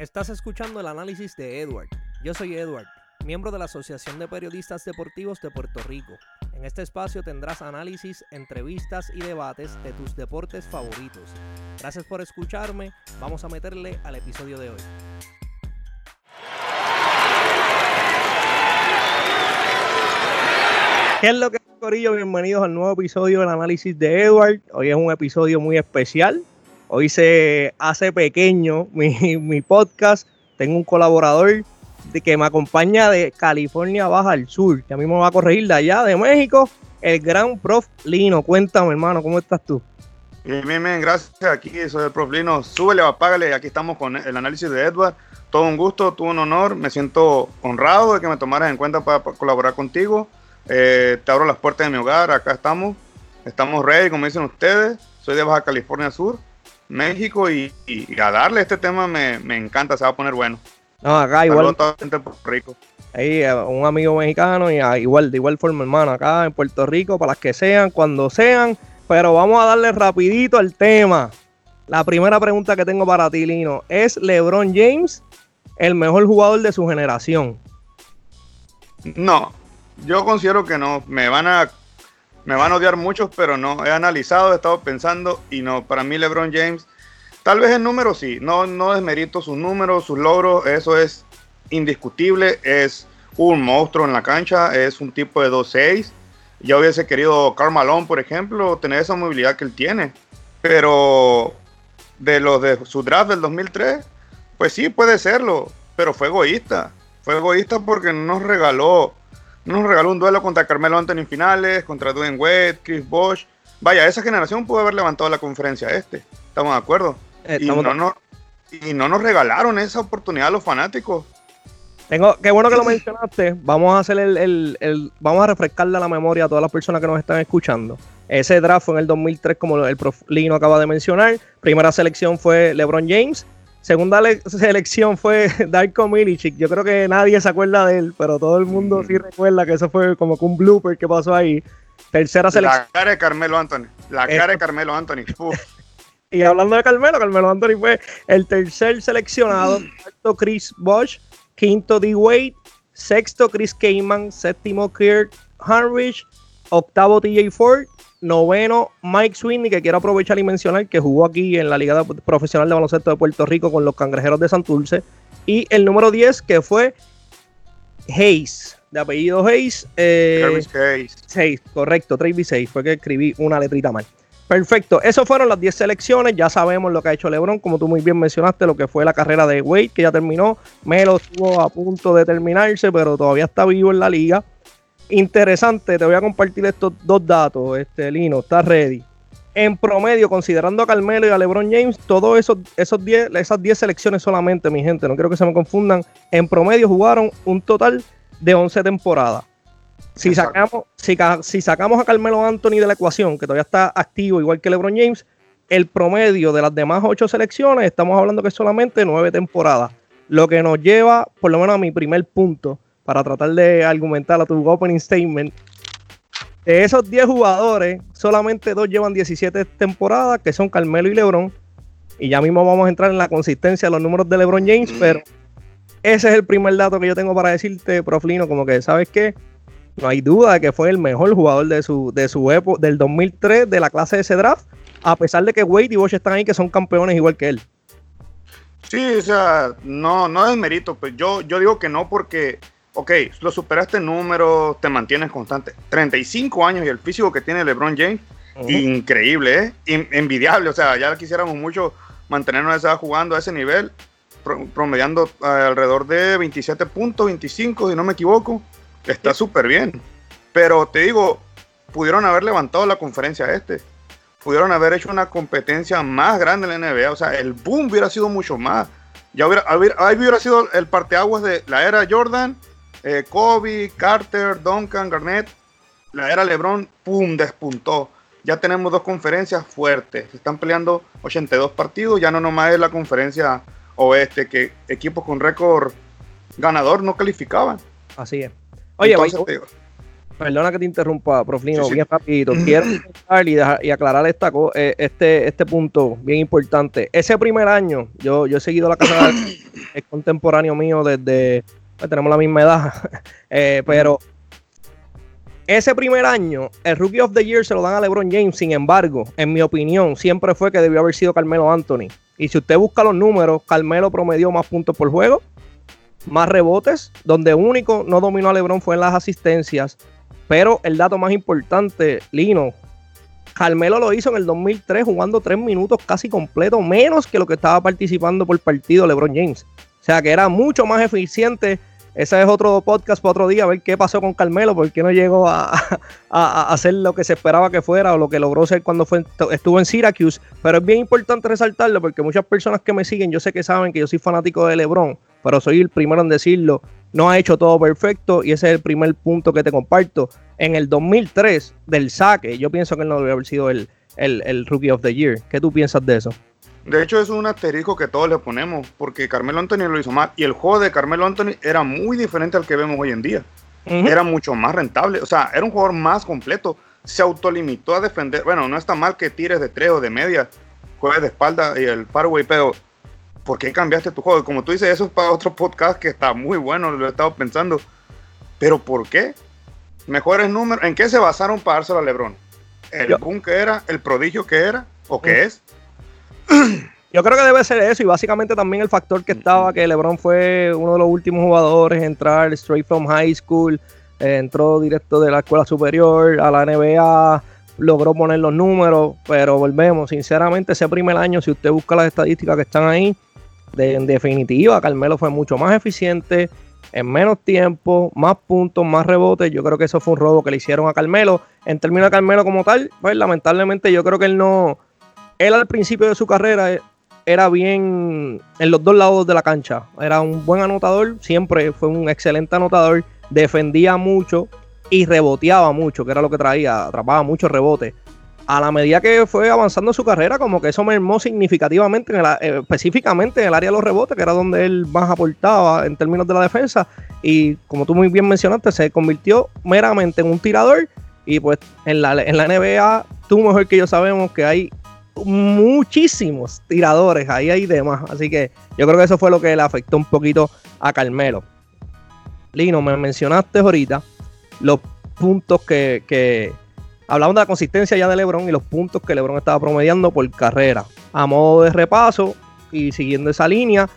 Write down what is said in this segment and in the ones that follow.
Estás escuchando el análisis de Edward. Yo soy Edward, miembro de la Asociación de Periodistas Deportivos de Puerto Rico. En este espacio tendrás análisis, entrevistas y debates de tus deportes favoritos. Gracias por escucharme. Vamos a meterle al episodio de hoy. ¿Qué es lo que Corillo? Bienvenidos al nuevo episodio del análisis de Edward. Hoy es un episodio muy especial Hoy se hace pequeño mi, podcast. Tengo un colaborador que me acompaña de California Baja al Sur, que a mí me va a corregir de allá, de México, el gran prof Lino. Cuéntame, hermano, ¿cómo estás tú? Bien, bien, bien, gracias. Aquí soy el prof Lino. Súbele, apágale. Aquí estamos con el análisis de Edward. Todo un gusto, todo un honor. Me siento honrado de que me tomaras en cuenta para, colaborar contigo. Eh, te abro las puertas de mi hogar. Acá estamos. Estamos ready, como dicen ustedes. Soy de Baja California Sur México y, a darle este tema me, encanta, se va a poner bueno. No, acá igual. Rico. Ahí, eh, un amigo mexicano y ah, igual, de igual forma, hermano, acá en Puerto Rico, para las que sean, cuando sean. Pero vamos a darle rapidito al tema. La primera pregunta que tengo para ti, Lino, ¿es LeBron James el mejor jugador de su generación? No, yo considero que no. Me van a me van a odiar muchos, pero no. He analizado, he estado pensando y no. Para mí, LeBron James, tal vez el número sí. No, no desmerito sus números, sus logros. Eso es indiscutible. Es un monstruo en la cancha. Es un tipo de 2-6. Ya hubiese querido Karl Malone, por ejemplo, tener esa movilidad que él tiene. Pero de los de su draft del 2003, pues sí, puede serlo. Pero fue egoísta. Fue egoísta porque nos regaló nos regaló un duelo contra Carmelo Anthony en finales, contra Dwayne Wade, Chris Bosh. Vaya, esa generación pudo haber levantado la conferencia este. Estamos de acuerdo. Eh, y, no nos, y no nos regalaron esa oportunidad a los fanáticos. Tengo, qué bueno que lo mencionaste. Vamos a hacer el, el, vamos a refrescarle la memoria a todas las personas que nos están escuchando. Ese draft fue en el 2003, como el prof Lino acaba de mencionar. Primera selección fue LeBron James. Segunda selección fue Darko Milicic. Yo creo que nadie se acuerda de él, pero todo el mundo sí recuerda que eso fue como que un blooper que pasó ahí. Tercera selección. La cara de Carmelo Anthony. La cara de Carmelo Anthony. y hablando de Carmelo, Carmelo Anthony fue el tercer seleccionado. Cuarto Chris Bosch. Quinto D. Wade. Sexto Chris Kaman. Séptimo Kirk Heinrich. Octavo TJ Ford Noveno, Mike Sweeney, que quiero aprovechar y mencionar que jugó aquí en la Liga Profesional de Baloncesto de Puerto Rico con los Cangrejeros de Santurce. Y el número 10, que fue Hayes, de apellido Hayes. Eh, Hayes. Hayes, correcto, Travis Hayes. Fue que escribí una letrita mal. Perfecto, esas fueron las 10 selecciones. Ya sabemos lo que ha hecho LeBron, como tú muy bien mencionaste, lo que fue la carrera de Wade, que ya terminó. Melo estuvo a punto de terminarse, pero todavía está vivo en la liga. Interesante, te voy a compartir estos dos datos, este Lino, está ready. En promedio, considerando a Carmelo y a LeBron James, todos esos, esos diez, esas 10 selecciones solamente, mi gente, no quiero que se me confundan, en promedio jugaron un total de 11 temporadas. Si sacamos, si, si sacamos a Carmelo Anthony de la ecuación, que todavía está activo igual que LeBron James, el promedio de las demás 8 selecciones, estamos hablando que es solamente 9 temporadas. Lo que nos lleva, por lo menos a mi primer punto, para tratar de argumentar a tu opening statement. De esos 10 jugadores, solamente dos llevan 17 temporadas, que son Carmelo y LeBron. Y ya mismo vamos a entrar en la consistencia de los números de LeBron James, pero ese es el primer dato que yo tengo para decirte, Proflino, como que, ¿sabes qué? No hay duda de que fue el mejor jugador de su, de su época, del 2003, de la clase de ese draft, a pesar de que Wade y Bosch están ahí, que son campeones igual que él. Sí, o sea, no, no es mérito, pues yo, yo digo que no porque ok, lo superaste en números, te mantienes constante. 35 años y el físico que tiene LeBron James, increíble, ¿eh? envidiable. O sea, ya quisiéramos mucho mantenernos jugando a ese nivel, promediando alrededor de 27 puntos, 25, si no me equivoco. Está súper bien. Pero te digo, pudieron haber levantado la conferencia este. Pudieron haber hecho una competencia más grande en la NBA. O sea, el boom hubiera sido mucho más. Ya hubiera, hubiera, hubiera sido el parteaguas de la era Jordan eh, Kobe, Carter, Duncan, Garnett, la era LeBron, ¡pum! despuntó. Ya tenemos dos conferencias fuertes. Se están peleando 82 partidos. Ya no nomás es la conferencia oeste, que equipos con récord ganador no calificaban. Así es. Oye, Perdona que te interrumpa, Proflino, bien rapidito. Quiero y, y, aclarar esta, eh, este, este punto bien importante. Ese primer año, yo, yo he seguido la casa, es contemporáneo mío desde, pues, tenemos la misma edad, eh, pero ese primer año, el Rookie of the Year se lo dan a LeBron James. Sin embargo, en mi opinión, siempre fue que debió haber sido Carmelo Anthony. Y si usted busca los números, Carmelo promedió más puntos por juego, más rebotes, donde único no dominó a LeBron fue en las asistencias pero el dato más importante, Lino, Carmelo lo hizo en el 2003 jugando tres minutos casi completo, menos que lo que estaba participando por partido LeBron James. O sea que era mucho más eficiente. Ese es otro podcast para otro día, a ver qué pasó con Carmelo, por qué no llegó a, hacer lo que se esperaba que fuera o lo que logró ser cuando estuvo en Syracuse. Pero es bien importante resaltarlo porque muchas personas que me siguen, yo sé que saben que yo soy fanático de LeBron, pero soy el primero en decirlo no ha hecho todo perfecto y ese es el primer punto que te comparto. En el 2003 del saque, yo pienso que él no debe haber sido el, Rookie of the Year. ¿Qué tú piensas de eso? De hecho, es un asterisco que todos le ponemos, porque Carmelo Anthony lo hizo mal. Y el juego de Carmelo Anthony era muy diferente al que vemos hoy en día. Era mucho más rentable. O sea, era un jugador más completo. Se autolimitó a defender. Bueno, no está mal que tires de tres o de media, juegues de espalda y el faraway, pero ¿por qué cambiaste tu juego? Como tú dices, eso es para otro podcast que está muy bueno, lo he estado pensando. Pero ¿por qué? Mejores números. ¿En qué se basaron para dárselo a LeBron? ¿El boom que era? ¿El prodigio que era? ¿O qué mm. es? Yo creo que debe ser eso y básicamente también el factor que estaba, que LeBron fue uno de los últimos jugadores en entrar straight from high school, eh, entró directo de la escuela superior a la NBA, logró poner los números, pero volvemos, sinceramente ese primer año, si usted busca las estadísticas que están ahí, en definitiva, Carmelo fue mucho más eficiente, en menos tiempo, más puntos, más rebotes. Yo creo que eso fue un robo que le hicieron a Carmelo. En términos de Carmelo como tal, pues lamentablemente yo creo que él no. Él al principio de su carrera eh, era bien en los dos lados de la cancha. Era un buen anotador, siempre fue un excelente anotador, defendía mucho y reboteaba mucho, que era lo que traía, atrapaba muchos rebotes a la medida que fue avanzando su carrera, como que eso mermó significativamente, en eh, específicamente en el área de los rebotes, que era donde él más aportaba en términos de la defensa. Y como tú muy bien mencionaste, se convirtió meramente en un tirador. Y pues en la, en la NBA, tú mejor que yo sabemos que hay muchísimos tiradores, ahí hay demás. Así que yo creo que eso fue lo que le afectó un poquito a Carmelo. Lino, me mencionaste ahorita los puntos que, que Hablamos de la consistencia ya de LeBron y los puntos que LeBron estaba promediando por carrera. A modo de repaso y siguiendo esa línea,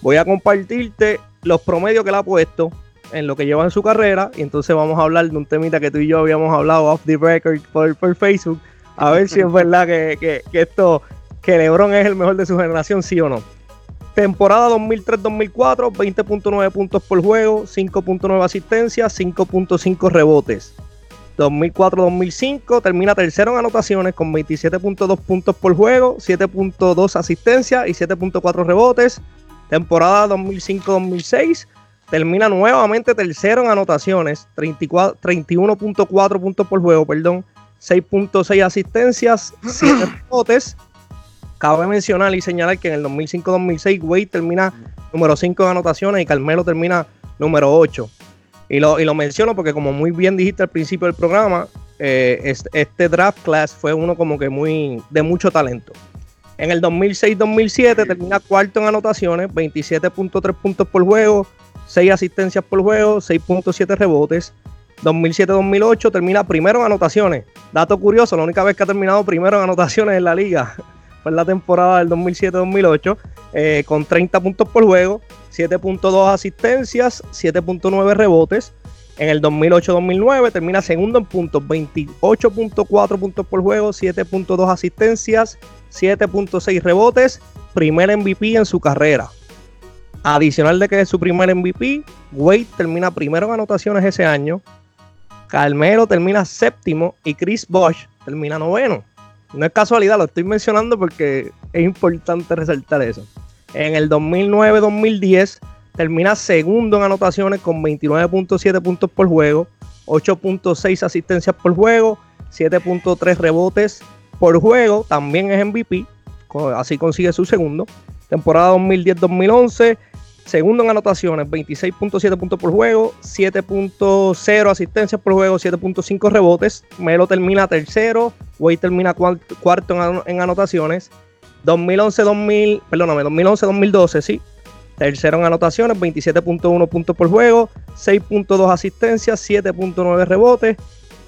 voy a compartirte los promedios que le ha puesto en lo que lleva en su carrera. Y entonces vamos a hablar de un temita que tú y yo habíamos hablado off the record por, Facebook. A ver si es verdad que, esto, que LeBron es el mejor de su generación, sí o no. Temporada 2003-2004, 20.9 puntos por juego, 5.9 asistencias, 5.5 rebotes. 2004-2005 termina tercero en anotaciones con 27.2 puntos por juego, 7.2 asistencias y 7.4 rebotes. Temporada 2005-2006 termina nuevamente tercero en anotaciones, 31.4 puntos por juego, perdón, 6.6 asistencias, 7 rebotes. Cabe mencionar y señalar que en el 2005-2006 Wade termina número 5 en anotaciones y Carmelo termina número 8. Y lo, y lo menciono porque como muy bien dijiste al principio del programa, eh, este, draft class fue uno como que muy de mucho talento. En el 2006-2007 termina cuarto en anotaciones, 27.3 puntos por juego, 6 asistencias por juego, 6.7 rebotes. 2007-2008 termina primero en anotaciones. Dato curioso, la única vez que ha terminado primero en anotaciones en la liga fue en la temporada del 2007-2008, eh, con 30 puntos por juego, 7.2 asistencias, 7.9 rebotes. En el 2008-2009 termina segundo en puntos, 28.4 puntos por juego, 7.2 asistencias, 7.6 rebotes, primer MVP en su carrera. Adicional de que es su primer MVP, Wade termina primero en anotaciones ese año, Carmelo termina séptimo y Chris Bosh termina noveno. No es casualidad, lo estoy mencionando porque es importante resaltar eso. En el 2009-2010 termina segundo en anotaciones con 29.7 puntos por juego, 8.6 asistencias por juego, 7.3 rebotes por juego, también es MVP, así consigue su segundo. Temporada 2010-2011, Segundo en anotaciones, 26.7 puntos por juego, 7.0 asistencias por juego, 7.5 rebotes. Melo termina tercero, Wade termina cuarto en, anotaciones. 2011-2000, perdóname, 2011-2012, sí. Tercero en anotaciones, 27.1 puntos por juego, 6.2 asistencias, 7.9 rebotes.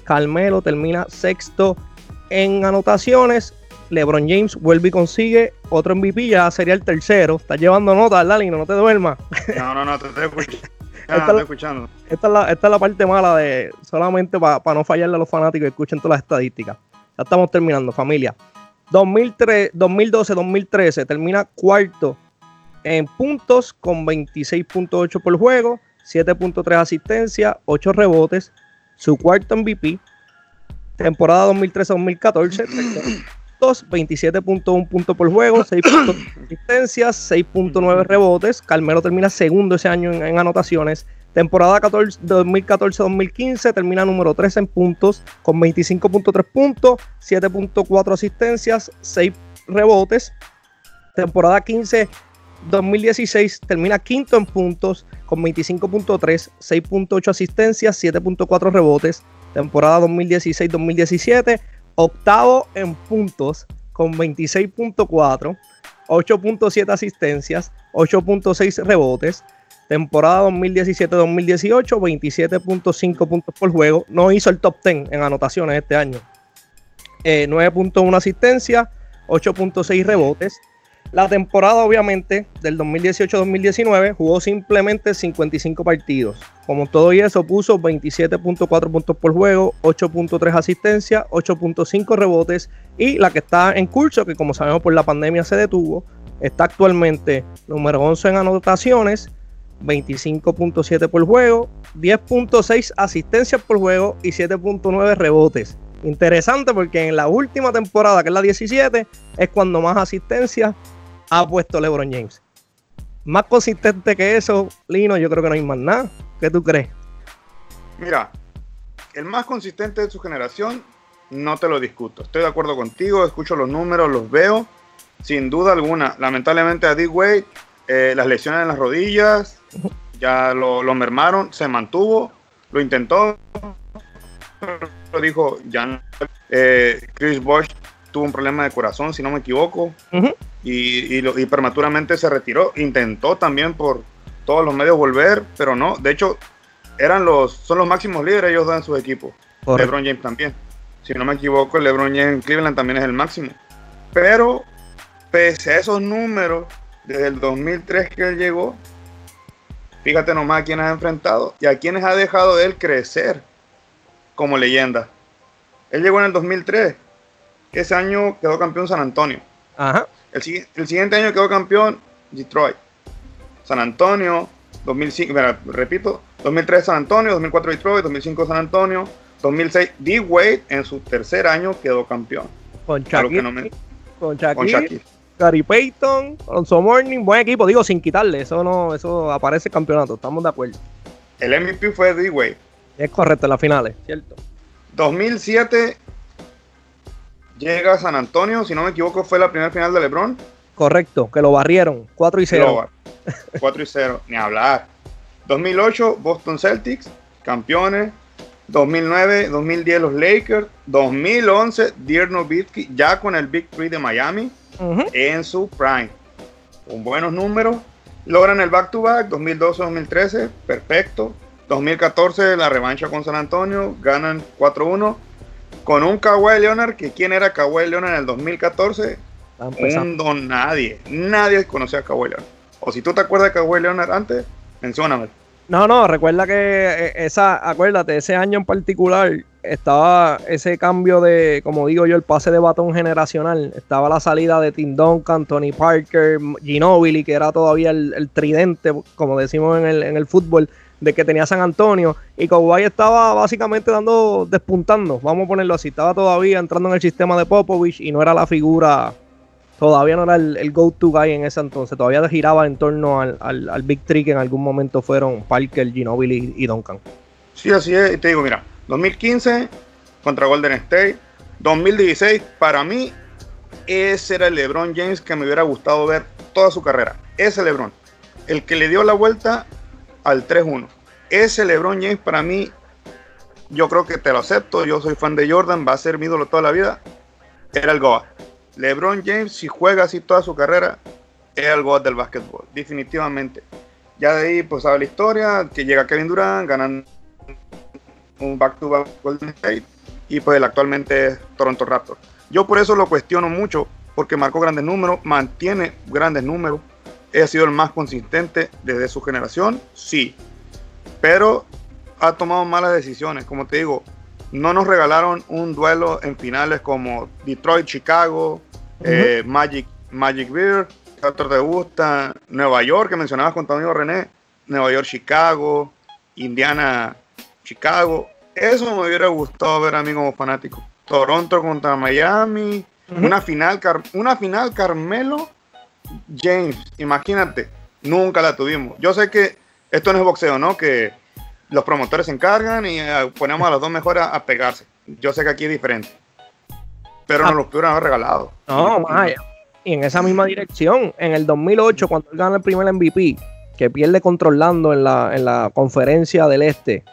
Carmelo termina sexto en anotaciones, LeBron James vuelve y consigue otro MVP, ya sería el tercero. Estás llevando nota, Lino, no te duermas. No, no, no, te estoy escuchando. esta, es la, parte mala de solamente para no fallarle a los fanáticos que escuchen todas las estadísticas. Ya estamos terminando, familia. 2012-2013 termina cuarto en puntos con 26.8 por juego, 7.3 asistencia, 8 rebotes, su cuarto MVP. Temporada 2013-2014, 27.1 puntos por juego, 6 asistencias, 6.9 rebotes. Carmelo termina segundo ese año en, anotaciones. Temporada 2014-2015 termina número 3 en puntos con 25.3 puntos, 7.4 asistencias, 6 rebotes. Temporada 15 2016 termina quinto en puntos con 25.3, 6.8 asistencias, 7.4 rebotes. Temporada 2016-2017 octavo en puntos con 26.4, 8.7 asistencias, 8.6 rebotes. Temporada 2017-2018, 27.5 puntos por juego. No hizo el top 10 en anotaciones este año. 9.1 eh, asistencia, 8.6 rebotes. La temporada, obviamente, del 2018-2019 jugó simplemente 55 partidos. Como todo y eso, puso 27.4 puntos por juego, 8.3 asistencias, 8.5 rebotes. Y la que está en curso, que como sabemos por la pandemia se detuvo, está actualmente número 11 en anotaciones, 25.7 por juego, 10.6 asistencias por juego y 7.9 rebotes. Interesante porque en la última temporada, que es la 17, es cuando más asistencias ha puesto LeBron James. Más consistente que eso, Lino, yo creo que no hay más nada. ¿Qué tú crees? Mira, el más consistente de su generación, no te lo discuto. Estoy de acuerdo contigo, escucho los números, los veo. Sin duda alguna, lamentablemente a D. Wade, eh, las lesiones en las rodillas ya lo, mermaron, se mantuvo, lo intentó, lo dijo ya. Eh, Chris Bosch tuvo un problema de corazón, si no me equivoco, y, y, prematuramente se retiró. Intentó también por todos los medios volver, pero no. De hecho, eran los, son los máximos líderes ellos dan sus equipos. LeBron James también. Si no me equivoco, LeBron James en Cleveland también es el máximo. Pero, pese a esos números, desde el 2003 que él llegó, fíjate nomás a quienes ha enfrentado y a quienes ha dejado de él crecer como leyenda. Él llegó en el 2003 ese año quedó campeón San Antonio. Ajá. El, siguiente año quedó campeón Detroit. San Antonio, 2005, repito, 2003 San Antonio, 2004 Detroit, 2005 San Antonio, 2006 D. Wade en su tercer año quedó campeón. Con Shaquille, con, Gary Payton, Alonso Morning, buen equipo, digo sin quitarle, eso no, eso aparece campeonato, estamos de acuerdo. El MVP fue D. Wade. Es correcto, en las finales, cierto. 2007 llega a San Antonio, si no me equivoco, fue la primera final de LeBron. Correcto, que lo barrieron, 4 y 0. 4 y 0, ni hablar. 2008, Boston Celtics, campeones. 2009, 2010 los Lakers. 2011, Dirk Nowitzki, ya con el Big Three de Miami, en su prime. Con buenos números. Logran el back-to-back, 2012-2013, perfecto. 2014, la revancha con San Antonio, ganan 4-1 con un Kawhi Leonard, que quién era Kawhi Leonard en el 2014, un don nadie. Nadie conocía a Kawhi Leonard. O si tú te acuerdas de Kawhi Leonard antes, mencióname. No, no, recuerda que eh, esa, acuérdate, ese año en particular estaba ese cambio de, como digo yo, el pase de batón generacional. Estaba la salida de Tim Duncan, Tony Parker, Ginobili, que era todavía el, tridente, como decimos en el, en el fútbol de que tenía San Antonio y Kawhi estaba básicamente dando, despuntando, vamos a ponerlo así, estaba todavía entrando en el sistema de Popovich y no era la figura, todavía no era el, go-to guy en ese entonces, todavía giraba en torno al, al, Big Three que en algún momento fueron Parker, Ginobili y, Duncan. Sí, así es, y te digo, mira, 2015 contra Golden State, 2016, para mí, ese era el LeBron James que me hubiera gustado ver toda su carrera, ese LeBron el que le dio la vuelta al 3-1. Ese LeBron James para mí, yo creo que te lo acepto. Yo soy fan de Jordan, va a ser mi ídolo toda la vida. Era el Goa. LeBron James, si juega así toda su carrera, es el Goa del básquetbol, definitivamente. Ya de ahí, pues sabe la historia, que llega Kevin Durant, ganan un back-to-back Golden State, y pues él actualmente es Toronto Raptors. Yo por eso lo cuestiono mucho, porque marcó grandes números, mantiene grandes números, ha sido el más consistente desde su generación, sí, pero ha tomado malas decisiones, como te digo, no nos regalaron un duelo en finales como Detroit, Chicago, eh, Magic, Magic Beer, ¿qué otro te gusta? Nueva York, que mencionabas con tu amigo René, Nueva York, Chicago, Indiana, Chicago. Eso me hubiera gustado ver a mí como fanático. Toronto contra Miami, una, final, una final Carmelo James, imagínate, nunca la tuvimos. Yo sé que esto no es boxeo, ¿no? Que los promotores se encargan y eh, ponemos a los dos mejores a, pegarse. Yo sé que aquí es diferente. Pero ah. los pudieron haber regalado. No, más Y en esa misma dirección, en el 2008, cuando él gana el primer MVP, que pierde controlando en la, en la conferencia del Este,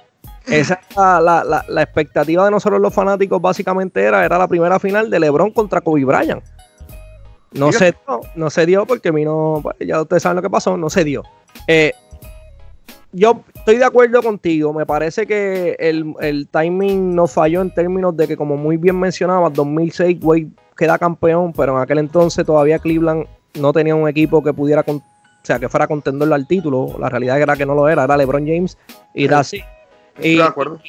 esa la, la, la, expectativa de nosotros los fanáticos básicamente era, era la primera final de LeBron contra Kobe Bryant. No se, dio, no se dio porque a mí no, pues, ya ustedes saben lo que pasó, no se dio. Eh, yo estoy de acuerdo contigo, me parece que el, timing no falló en términos de que, como muy bien mencionaba, 2006 Wade queda campeón, pero en aquel entonces todavía Cleveland no tenía un equipo que pudiera, o sea, que fuera contenderlo al título. La realidad era que no lo era, era LeBron James y era así. Y, de acuerdo.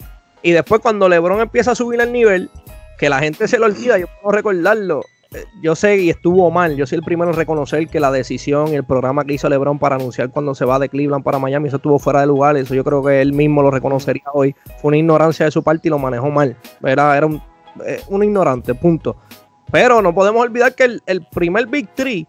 y después cuando LeBron empieza a subir el nivel, que la gente se lo olvida, yo puedo recordarlo, yo sé y estuvo mal. Yo soy el primero en reconocer que la decisión y el programa que hizo LeBron para anunciar cuando se va de Cleveland para Miami, eso estuvo fuera de lugar. Eso yo creo que él mismo lo reconocería hoy. Fue una ignorancia de su parte y lo manejó mal. Era, era un, eh, ignorante, punto. Pero no podemos olvidar que el, primer Big Three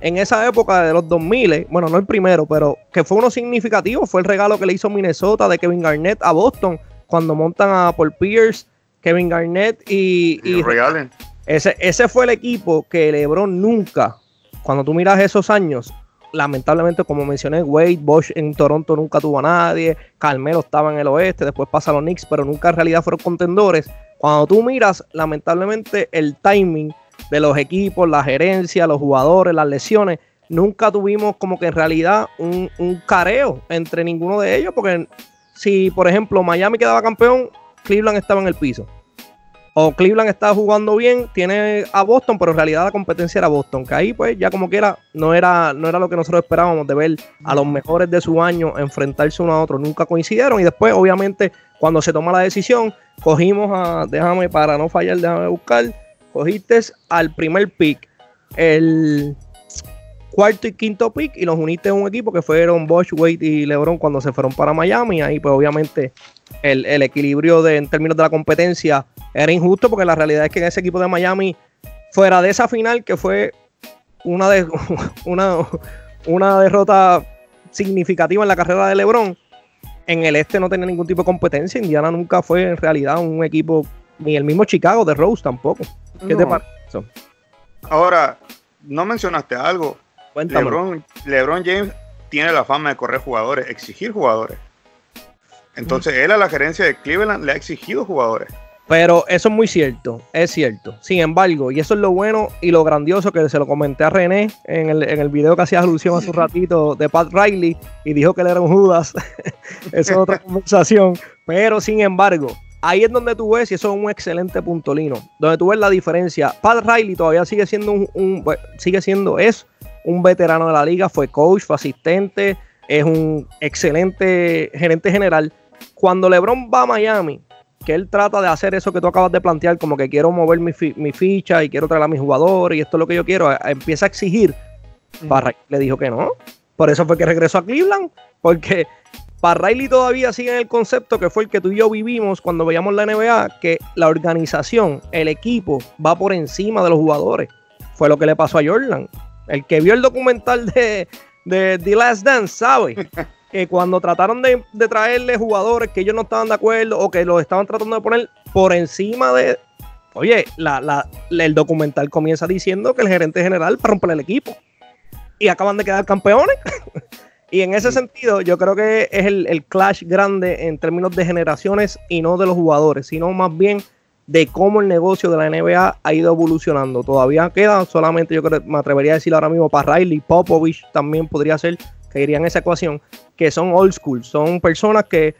en esa época de los 2000, bueno, no el primero, pero que fue uno significativo, fue el regalo que le hizo Minnesota de Kevin Garnett a Boston cuando montan a Paul Pierce, Kevin Garnett y, y, ese, ese fue el equipo que LeBron nunca, cuando tú miras esos años, lamentablemente, como mencioné, Wade, Bosch en Toronto nunca tuvo a nadie, Carmelo estaba en el oeste, después pasa a los Knicks, pero nunca en realidad fueron contendores. Cuando tú miras, lamentablemente, el timing de los equipos, la gerencia, los jugadores, las lesiones, nunca tuvimos como que en realidad un, un careo entre ninguno de ellos, porque si, por ejemplo, Miami quedaba campeón, Cleveland estaba en el piso o Cleveland está jugando bien, tiene a Boston, pero en realidad la competencia era Boston, que ahí pues ya como quiera no era, no era lo que nosotros esperábamos de ver a los mejores de su año enfrentarse uno a otro, nunca coincidieron y después obviamente cuando se toma la decisión, cogimos a, déjame para no fallar, déjame buscar, cogiste al primer pick, el cuarto y quinto pick y los uniste en un equipo que fueron Bosch, Wade y LeBron cuando se fueron para Miami. Ahí pues obviamente el, equilibrio de, en términos de la competencia era injusto porque la realidad es que en ese equipo de Miami, fuera de esa final que fue una, de, una, una derrota significativa en la carrera de LeBron, en el este no tenía ningún tipo de competencia. Indiana nunca fue en realidad un equipo, ni el mismo Chicago de Rose tampoco. ¿Qué te parece? Ahora, no mencionaste algo. LeBron, James tiene la fama de correr jugadores, exigir jugadores. Entonces, él a la gerencia de Cleveland le ha exigido jugadores. Pero eso es muy cierto, es cierto. Sin embargo, y eso es lo bueno y lo grandioso que se lo comenté a René en el, en el video que hacía alusión hace un ratito de Pat Riley y dijo que él era un Judas. eso es otra conversación. Pero sin embargo, ahí es donde tú ves, y eso es un excelente punto, Lino, donde tú ves la diferencia. Pat Riley todavía sigue siendo un, sigue siendo, es un veterano de la liga, fue coach, fue asistente, es un excelente gerente general. Cuando LeBron va a Miami, que él trata de hacer eso que tú acabas de plantear, como que quiero mover mi, ficha y quiero traer a mis jugadores y esto es lo que yo quiero, empieza a exigir. Para le dijo que no. Por eso fue que regresó a Cleveland, porque para Riley todavía sigue en el concepto que fue el que tú y yo vivimos cuando veíamos la NBA, que la organización, el equipo, va por encima de los jugadores. Fue lo que le pasó a Jordan. El que vio el documental de, de The Last Dance sabe que cuando trataron de, traerle jugadores que ellos no estaban de acuerdo o que los estaban tratando de poner por encima de. Oye, la, el documental comienza diciendo que el gerente general para romper el equipo. Y acaban de quedar campeones. Y en ese sentido, yo creo que es el, el, clash grande en términos de generaciones y no de los jugadores, sino más bien de cómo el negocio de la NBA ha ido evolucionando. Todavía queda solamente, yo creo, me atrevería a decir ahora mismo para Riley, Popovich también podría ser, que iría en esa ecuación, que son old school, son personas que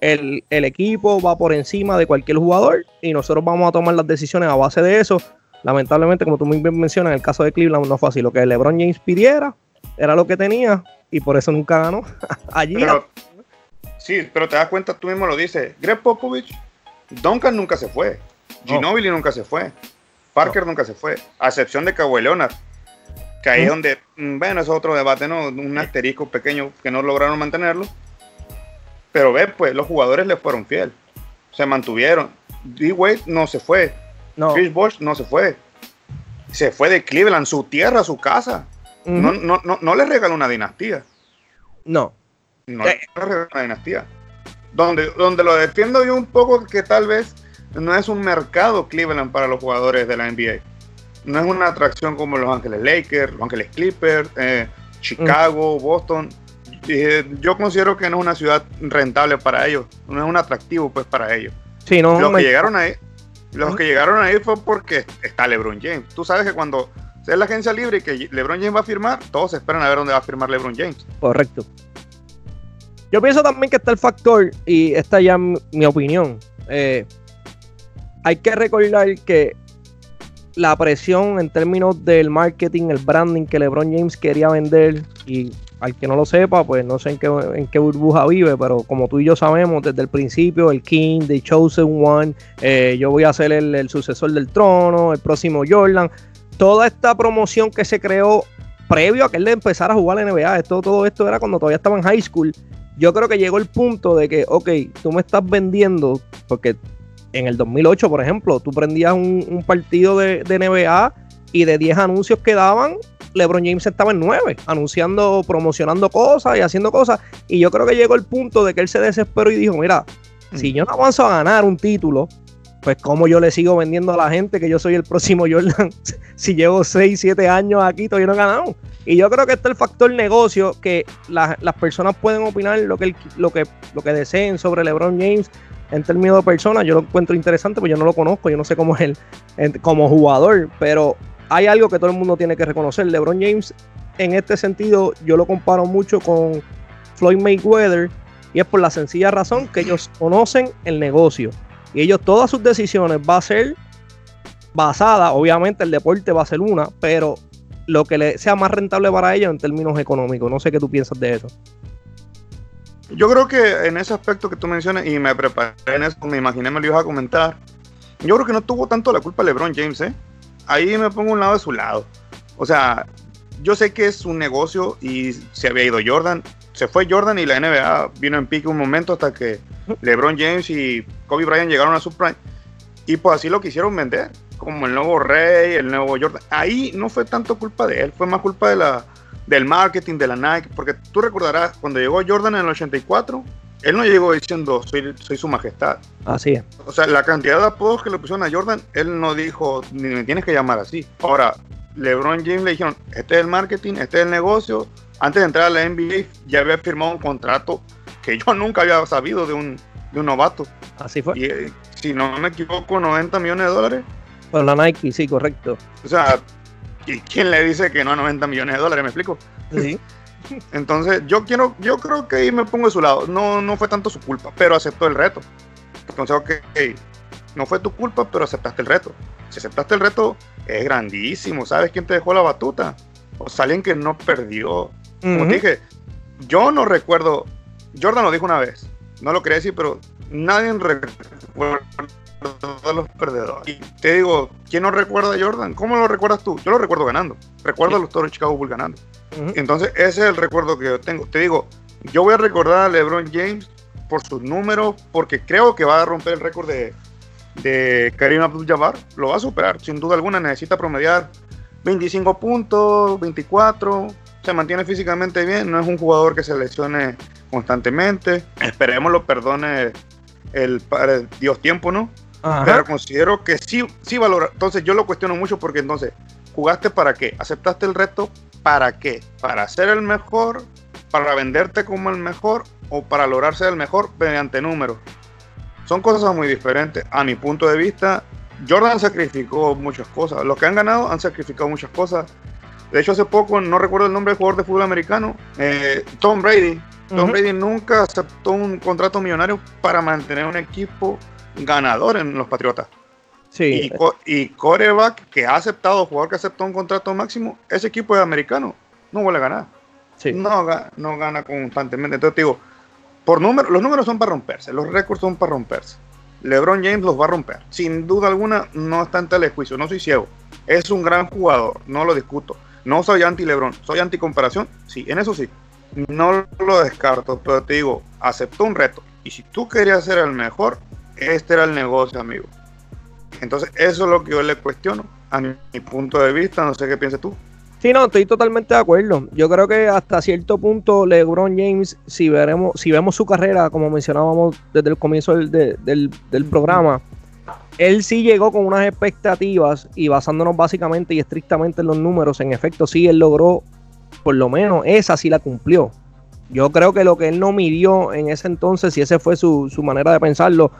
el, el, equipo va por encima de cualquier jugador y nosotros vamos a tomar las decisiones a base de eso. Lamentablemente, como tú muy bien mencionas, en el caso de Cleveland no fue así. Lo que LeBron James pidiera era lo que tenía y por eso nunca ganó. Allí. sí, pero te das cuenta, tú mismo lo dices. Greg Popovich, Duncan nunca se fue. Ginobili nunca se fue. Parker nunca se fue. A excepción de Kawhi Leonard. Que ahí es donde, mm, bueno, es otro debate, ¿no? Un asterisco pequeño que no lograron mantenerlo. Pero ve, pues los jugadores le fueron fiel. Se mantuvieron. D. Wade no se fue. No. Chris Bosh no se fue. Se fue de Cleveland, su tierra, su casa. no, no, no, no, le regaló una dinastía. No. No le regaló una dinastía. Donde, donde lo defiendo yo un poco que tal vez no es un mercado Cleveland para los jugadores de la NBA. No es una atracción como Los Ángeles Lakers, Los Ángeles Clippers, eh, Chicago, Boston yo considero que no es una ciudad rentable para ellos, no es un atractivo pues para ellos. Sí, no, los que llegaron ahí, los que llegaron ahí fue porque está LeBron James. Tú sabes que cuando es la agencia libre y que LeBron James va a firmar, todos esperan a ver dónde va a firmar LeBron James. Correcto. Yo pienso también que está el factor, y esta ya mi opinión. Eh, hay que recordar que la presión en términos del marketing, el branding que LeBron James quería vender, y al que no lo sepa, pues no sé en qué, en qué burbuja vive, pero como tú y yo sabemos desde el principio, el King, The Chosen One, eh, yo voy a ser el, sucesor del trono, el próximo Jordan, toda esta promoción que se creó previo a que él empezara a jugar la NBA, todo esto era cuando todavía estaba en high school, yo creo que llegó el punto de que, ok, tú me estás vendiendo, porque en el 2008, por ejemplo, tú prendías un, partido de, de NBA y de 10 anuncios que daban, LeBron James estaba en 9, anunciando, promocionando cosas y haciendo cosas. Y yo creo que llegó el punto de que él se desesperó y dijo, mira, mm. si yo no avanzo a ganar un título, pues como yo le sigo vendiendo a la gente que yo soy el próximo Jordan si llevo 6, 7 años aquí todavía no he ganado. Y yo creo que está el factor negocio que las personas pueden opinar lo que, lo, que, lo que deseen sobre LeBron James en términos de persona. Yo lo encuentro interesante, pues yo no lo conozco, yo no sé cómo es él como jugador, pero hay algo que todo el mundo tiene que reconocer. LeBron James, en este sentido, yo lo comparo mucho con Floyd Mayweather y es por la sencilla razón que ellos conocen el negocio y ellos todas sus decisiones va a ser basada, obviamente el deporte va a ser una, pero lo que le sea más rentable para ellos en términos económicos. No sé qué tú piensas de eso. Yo creo que en ese aspecto que tú mencionas, y me preparé en eso, me imaginé me lo ibas a comentar. Yo creo que no tuvo tanto la culpa LeBron James, ¿eh? ahí me pongo un lado de su lado. O sea, yo sé que es un negocio y se había ido Jordan. Se fue Jordan y la NBA vino en pique un momento hasta que LeBron James y Kobe Bryant llegaron a su prime. Y pues así lo quisieron vender, como el nuevo Rey, el nuevo Jordan. Ahí no fue tanto culpa de él, fue más culpa de la, del marketing, de la Nike. Porque tú recordarás, cuando llegó Jordan en el 84, él no llegó diciendo soy, soy su majestad. Así es. O sea, la cantidad de apodos que le pusieron a Jordan, él no dijo, ni me tienes que llamar así. Ahora, LeBron James le dijeron, este es el marketing, este es el negocio. Antes de entrar a la NBA ya había firmado un contrato que yo nunca había sabido de un, de un novato. Así fue. Y eh, si no me equivoco, 90 millones de dólares. Pues la Nike, sí, correcto. O sea, ¿y quién le dice que no a 90 millones de dólares? ¿Me explico? Sí. Entonces, yo quiero, yo creo que ahí me pongo de su lado. No, no fue tanto su culpa, pero aceptó el reto. Entonces, ok, no fue tu culpa, pero aceptaste el reto. Si aceptaste el reto, es grandísimo. ¿Sabes quién te dejó la batuta? O sea, alguien que no perdió. Como dije, yo no recuerdo. Jordan lo dijo una vez. No lo quería decir, pero nadie recuerda a los perdedores. Y te digo, ¿quién no recuerda a Jordan? ¿Cómo lo recuerdas tú? Yo lo recuerdo ganando. Recuerdo a los Toros de Chicago Bulls ganando. Entonces, ese es el recuerdo que yo tengo. Te digo, yo voy a recordar a LeBron James por sus números, porque creo que va a romper el récord de, de Karim Abdul-Jabbar. Lo va a superar, sin duda alguna. Necesita promediar 25 puntos, 24. Se mantiene físicamente bien. No es un jugador que se lesione constantemente. Esperemos lo perdone el, el Dios tiempo, ¿no? Pero considero que sí, sí valora. Entonces yo lo cuestiono mucho porque entonces, ¿jugaste para qué? ¿Aceptaste el reto? ¿Para qué? ¿Para ser el mejor para venderte como el mejor o para lograr ser el mejor mediante números. Son cosas muy diferentes. A mi punto de vista, Jordan sacrificó muchas cosas. Los que han ganado han sacrificado muchas cosas. De hecho, hace poco, no recuerdo el nombre del jugador de fútbol americano, eh, Tom Brady. Tom Brady nunca aceptó un contrato millonario para mantener un equipo ganador en los Patriotas. Sí. Y, y coreback que ha aceptado, jugador que aceptó un contrato máximo, ese equipo es americano. No vuelve a ganar. Sí. No, no gana constantemente. Entonces digo, por número, los números son para romperse, los récords son para romperse. LeBron James los va a romper. Sin duda alguna, no está en telejuicio, no soy ciego. Es un gran jugador, no lo discuto. No soy anti-LeBron, soy anti-comparación, sí, en eso sí. No lo descarto, pero te digo, aceptó un reto. Y si tú querías ser el mejor, este era el negocio, amigo. Entonces, eso es lo que yo le cuestiono. A mi, punto de vista, no sé qué piensas tú. Sí, no, estoy totalmente de acuerdo. Yo creo que hasta cierto punto LeBron James, si veremos, si vemos su carrera, como mencionábamos desde el comienzo del, del, programa, él sí llegó con unas expectativas y basándonos básicamente y estrictamente en los números, en efecto sí él logró, por lo menos esa sí la cumplió. Yo creo que lo que él no midió en ese entonces, si ese fue su, su manera de pensarlo,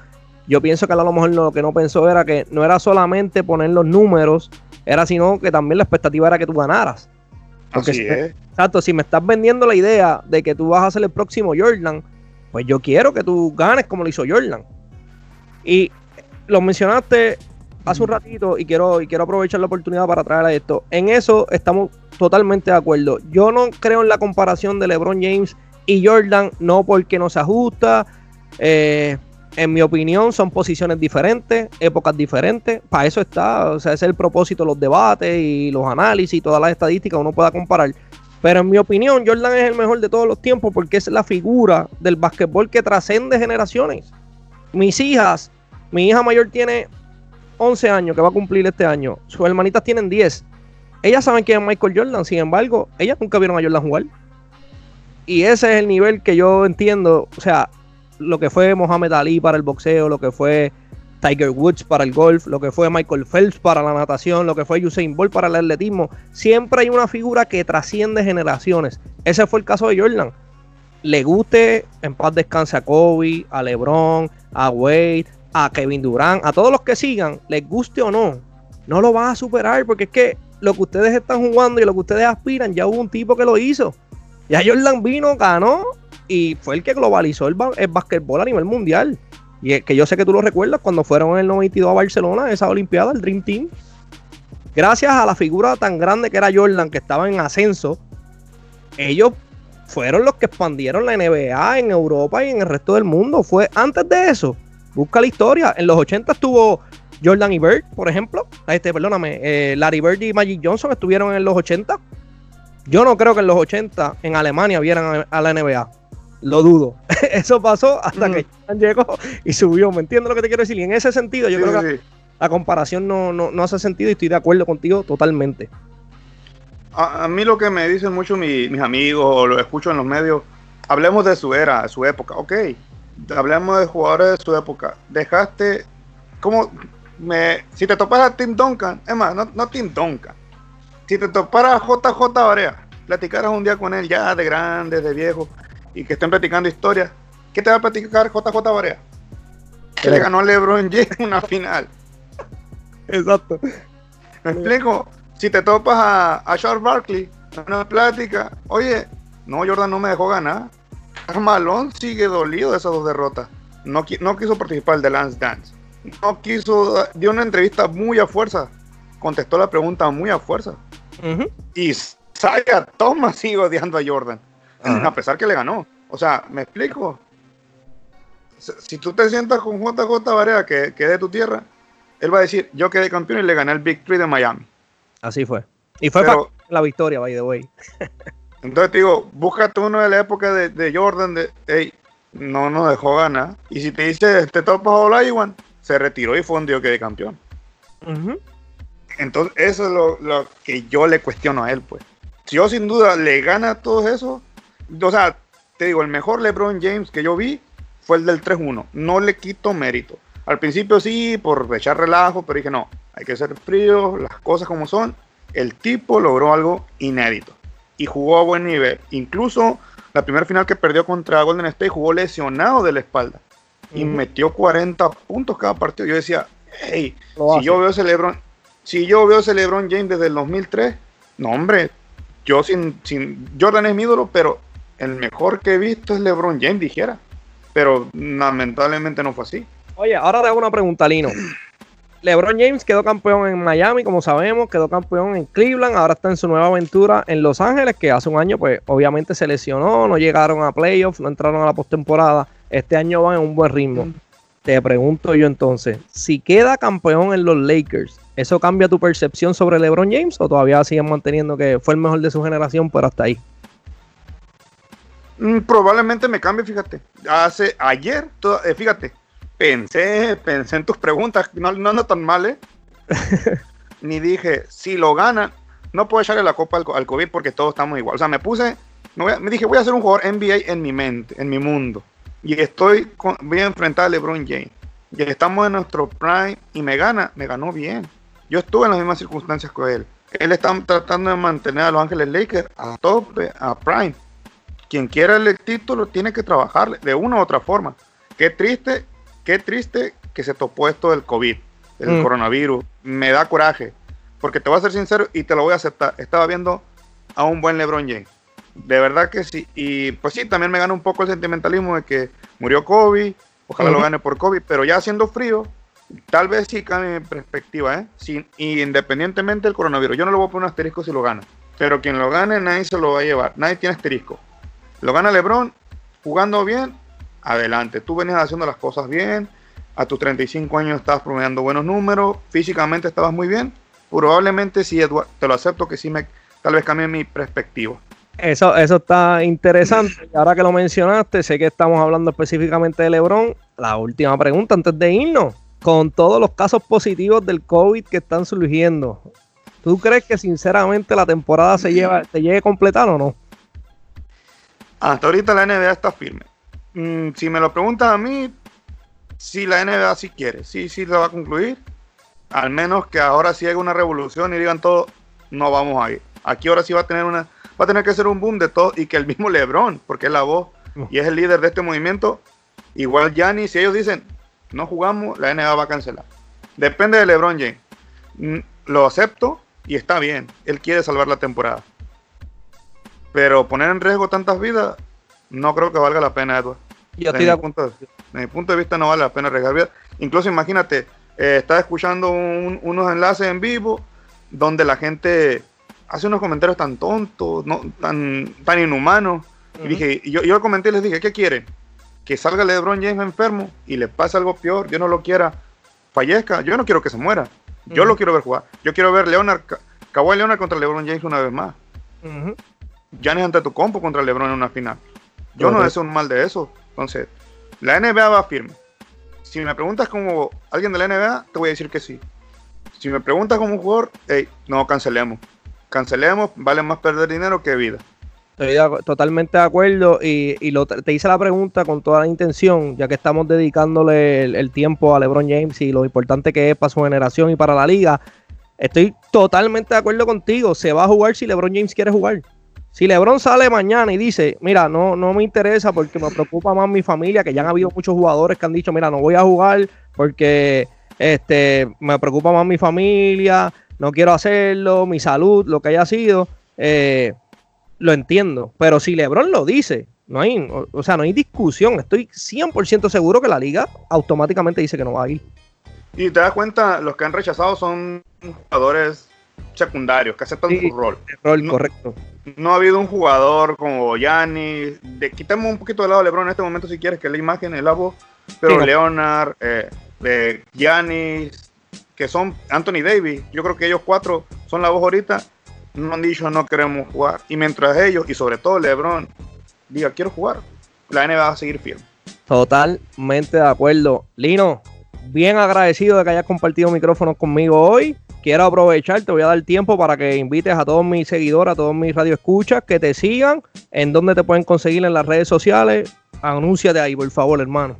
yo pienso que a lo mejor lo que no pensó era que no era solamente poner los números, era sino que también la expectativa era que tú ganaras. Porque si, Exacto, si me estás vendiendo la idea de que tú vas a ser el próximo Jordan, pues yo quiero que tú ganes como lo hizo Jordan. Y lo mencionaste hace un ratito y quiero, y quiero aprovechar la oportunidad para traer a esto. En eso estamos totalmente de acuerdo. Yo no creo en la comparación de LeBron James y Jordan, no porque no se ajusta. Eh, en mi opinión, son posiciones diferentes, épocas diferentes. Para eso está, o sea, ese es el propósito, los debates y los análisis y todas las estadísticas uno pueda comparar. Pero en mi opinión, Jordan es el mejor de todos los tiempos porque es la figura del básquetbol que trascende generaciones. Mis hijas, mi hija mayor tiene 11 años, que va a cumplir este año. Sus hermanitas tienen 10. Ellas saben quién es Michael Jordan, sin embargo, ellas nunca vieron a Jordan jugar. Y ese es el nivel que yo entiendo. O sea, lo que fue Mohamed Ali para el boxeo, lo que fue Tiger Woods para el golf, lo que fue Michael Phelps para la natación, lo que fue Usain Bolt para el atletismo. Siempre hay una figura que trasciende generaciones. Ese fue el caso de Jordan. Le guste, en paz descanse a Kobe, a LeBron, a Wade, a Kevin Durant, a todos los que sigan, les guste o no, no lo van a superar porque es que lo que ustedes están jugando y lo que ustedes aspiran, ya hubo un tipo que lo hizo. Ya Jordan vino, ganó y fue el que globalizó el, el básquetbol a nivel mundial. Y es que yo sé que tú lo recuerdas cuando fueron en el 92 a Barcelona, esa Olimpiada, el Dream Team. Gracias a la figura tan grande que era Jordan, que estaba en ascenso, ellos fueron los que expandieron la NBA en Europa y en el resto del mundo. Fue antes de eso. Busca la historia. En los 80 estuvo Jordan y Bird, por ejemplo. Este, perdóname, eh, Larry Bird y Magic Johnson estuvieron en los 80. Yo no creo que en los 80 en Alemania vieran a la NBA. Lo dudo. Eso pasó hasta que mm. llegó y subió. ¿Me entiendes lo que te quiero decir? Y en ese sentido, yo creo que la comparación no, hace sentido y estoy de acuerdo contigo totalmente. A, mí lo que me dicen mucho mis amigos o lo escucho en los medios, hablemos de su era, de su época. Ok, hablemos de jugadores de su época. Dejaste, como, me, si te topas a Tim Duncan, es más, no, no Tim Duncan, si te toparas a JJ Barea, platicaras un día con él ya de grande, de viejo, y que estén platicando historias, ¿qué te va a platicar JJ Barea? Que le ganó a LeBron James una final. Exacto. ¿Me explico? Si te topas a, a Charles Barkley una plática, oye, no, Jordan no me dejó ganar. Malone sigue dolido de esas dos derrotas. No, no quiso participar de Lance Dance. No quiso, dio una entrevista muy a fuerza. Contestó la pregunta muy a fuerza. Y Saya Thomas sigue odiando a Jordan a pesar que le ganó. O sea, ¿me explico? Si tú te sientas con JJ Barea, que, que es de tu tierra, él va a decir, yo quedé campeón y le gané el Big Three de Miami. Así fue. Y fue para la victoria, by the way. entonces te digo, búscate uno de la época de, Jordan, de, hey, no nos dejó ganar. Y si te dice, te topas Olajuwon, se retiró y fue un que de campeón. Entonces, eso es lo, lo, que yo le cuestiono a él, pues. Si yo sin duda le gana a todos esos, o sea, te digo, el mejor LeBron James que yo vi fue el del 3-1. No le quito mérito. Al principio sí, por echar relajo, pero dije, no, hay que ser frío, las cosas como son. El tipo logró algo inédito y jugó a buen nivel. Incluso la primera final que perdió contra Golden State jugó lesionado de la espalda y metió 40 puntos cada partido. Yo decía, hey, si yo veo ese LeBron, si yo veo ese LeBron James desde el 2003, no hombre, yo sin, sin Jordan es mi ídolo, pero el mejor que he visto es LeBron James, dijera. Pero lamentablemente no fue así. Oye, ahora te hago una pregunta, Lino. LeBron James quedó campeón en Miami, como sabemos, quedó campeón en Cleveland, ahora está en su nueva aventura en Los Ángeles, que hace un año, pues obviamente se lesionó, no llegaron a playoffs, no entraron a la postemporada. Este año van en un buen ritmo. Te pregunto yo entonces, si queda campeón en los Lakers, ¿eso cambia tu percepción sobre LeBron James o todavía siguen manteniendo que fue el mejor de su generación, pero hasta ahí? Mm, probablemente me cambie, fíjate. Hace ayer, eh, fíjate, pensé, pensé en tus preguntas, no, no tan mal, ¿eh? Ni dije, si lo gana, no puedo echarle la copa al, COVID porque todos estamos igual. O sea, me puse, me, dije, voy a ser un jugador NBA en mi mente, en mi mundo. Y estoy, voy a enfrentar a LeBron James. Y estamos en nuestro prime y me gana, me ganó bien. Yo estuve en las mismas circunstancias que él. Él está tratando de mantener a Los Ángeles Lakers a tope, a prime. Quien quiera el título tiene que trabajar de una u otra forma. Qué triste qué triste que se topó esto del COVID, del mm. coronavirus. Me da coraje, porque te voy a ser sincero y te lo voy a aceptar. Estaba viendo a un buen LeBron James. De verdad que sí. Y pues sí, también me gana un poco el sentimentalismo de que murió Kobe. Ojalá lo gane por COVID, pero ya haciendo frío, tal vez sí cambie mi perspectiva, ¿eh? Sin, independientemente del coronavirus. Yo no le voy a poner un asterisco si lo gana. Pero quien lo gane, nadie se lo va a llevar. Nadie tiene asterisco. Lo gana LeBron jugando bien adelante. Tú venías haciendo las cosas bien, a tus 35 años estabas promediando buenos números, físicamente estabas muy bien. Probablemente sí, Edward, te lo acepto que sí me tal vez cambie mi perspectiva. Eso, eso está interesante. Ahora que lo mencionaste, sé que estamos hablando específicamente de LeBron. La última pregunta antes de irnos. Con todos los casos positivos del COVID que están surgiendo, ¿tú crees que sinceramente la temporada se, lleva, se llegue a completar o no? Hasta ahorita la NBA está firme. Mm, si me lo preguntas a mí, si la NBA sí quiere, sí, sí la va a concluir. Al menos que ahora sí haga una revolución y digan todo, no vamos a ir. Aquí ahora sí va a tener una, va a tener que ser un boom de todo y que el mismo LeBron, porque es la voz y es el líder de este movimiento, igual Gianni, si ellos dicen no jugamos, la NBA va a cancelar. Depende de LeBron James. Mm, lo acepto y está bien. Él quiere salvar la temporada. Pero poner en riesgo tantas vidas, no creo que valga la pena, Edward. Yo desde, mi punto, de, mi punto de vista no vale la pena arriesgar. Incluso imagínate, eh, estaba escuchando unos enlaces en vivo donde la gente hace unos comentarios tan tontos, no, tan, tan inhumanos. Y dije, yo, yo comenté y les dije, ¿qué quieren? Que salga LeBron James enfermo y le pase algo peor, yo no lo quiera, fallezca, yo no quiero que se muera. Yo lo quiero ver jugar. Yo quiero ver Leonard, Kawhi Leonard contra LeBron James una vez más. Uh ante tu compo contra LeBron en una final. Yo no deseo un mal de eso. Entonces, la NBA va firme. Si me preguntas como alguien de la NBA, te voy a decir que sí. Si me preguntas como un jugador, hey, no, cancelemos. Cancelemos, vale más perder dinero que vida. Estoy totalmente de acuerdo y, te hice la pregunta con toda la intención, ya que estamos dedicándole el, tiempo a LeBron James y lo importante que es para su generación y para la liga. Estoy totalmente de acuerdo contigo. Se va a jugar si LeBron James quiere jugar. Si LeBron sale mañana y dice, mira, no, no me interesa porque me preocupa más mi familia, que ya han habido muchos jugadores que han dicho, mira, no voy a jugar porque este, me preocupa más mi familia, no quiero hacerlo, mi salud, lo que haya sido, eh, lo entiendo. Pero si LeBron lo dice, no hay, o, sea, no hay discusión. Estoy 100% seguro que la liga automáticamente dice que no va a ir. Y te das cuenta, los que han rechazado son jugadores secundarios que aceptan su rol. rol correcto. No ha habido un jugador como Gianni. De, quitemos un poquito de lado a LeBron en este momento si quieres, que la imagen es la voz. Pero Leonard, eh, Giannis, que son Anthony Davis, yo creo que ellos cuatro son la voz ahorita. No han dicho no queremos jugar. Y mientras ellos, y sobre todo LeBron, diga quiero jugar, la NBA va a seguir firme. Totalmente de acuerdo. Lino, bien agradecido de que hayas compartido micrófono conmigo hoy quiero aprovechar, te voy a dar tiempo para que invites a todos mis seguidores, a todos mis radioescuchas, que te sigan, en donde te pueden conseguir en las redes sociales. Anúnciate ahí, por favor, hermano.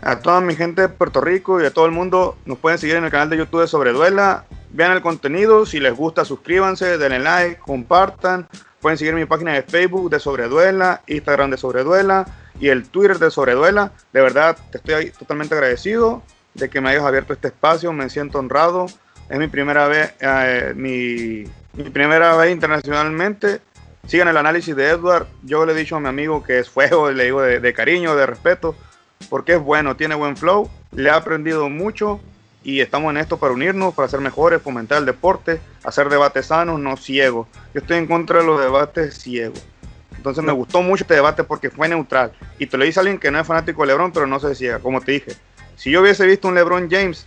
A toda mi gente de Puerto Rico y a todo el mundo, nos pueden seguir en el canal de YouTube de Sobreduela. Vean el contenido, si les gusta, suscríbanse, denle like, compartan, Pueden seguir mi página de Facebook de Sobreduela, Instagram de Sobreduela y el Twitter de Sobreduela. De verdad, te estoy totalmente agradecido de que me hayas abierto este espacio. Me siento honrado. Es mi primera vez, eh, mi, primera vez internacionalmente. Sigan el análisis de Edward. Yo le he dicho a mi amigo que es fuego, le digo de, de cariño, de respeto, porque es bueno, tiene buen flow. Le he aprendido mucho y estamos en esto para unirnos, para ser mejores, fomentar el deporte, hacer debates sanos, no ciegos. Yo estoy en contra de los debates ciegos. Entonces me gustó mucho este debate porque fue neutral. Y te lo dice alguien que no es fanático de LeBron, pero no se ciega, como te dije. Si yo hubiese visto un LeBron James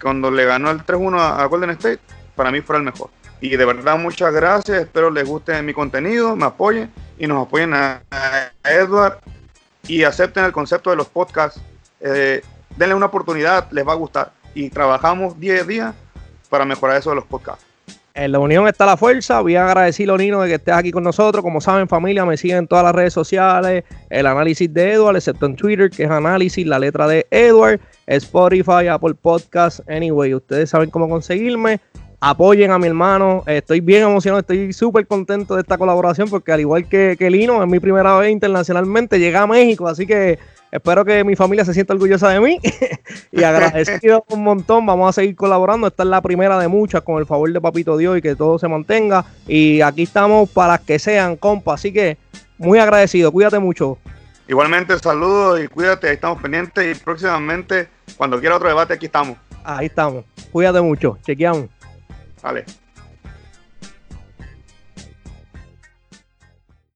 cuando le ganó el 3-1 a, Golden State, para mí fuera el mejor. Y de verdad, muchas gracias. Espero les guste mi contenido, me apoyen y nos apoyen a, Edward y acepten el concepto de los podcasts. Eh, denle una oportunidad, les va a gustar y trabajamos día a día para mejorar eso de los podcasts. En la unión está la fuerza. Voy a agradecer, Nino, de que estés aquí con nosotros. Como saben, familia, me siguen en todas las redes sociales. El análisis de Edward, excepto en Twitter, que es análisis, la letra de Edward. Spotify, Apple Podcast. Anyway, ustedes saben cómo conseguirme. Apoyen a mi hermano. Estoy bien emocionado, estoy súper contento de esta colaboración porque al igual que, que Lino, es mi primera vez internacionalmente. Llega a México, así que Espero que mi familia se sienta orgullosa de mí y agradecido un montón. Vamos a seguir colaborando. Esta es la primera de muchas con el favor de Papito Dios y que todo se mantenga. Y aquí estamos para que sean, compa. Así que muy agradecido. Cuídate mucho. Igualmente, saludos y cuídate. Ahí estamos pendientes y próximamente, cuando quiera otro debate, aquí estamos. Ahí estamos. Cuídate mucho. Chequeamos. Vale.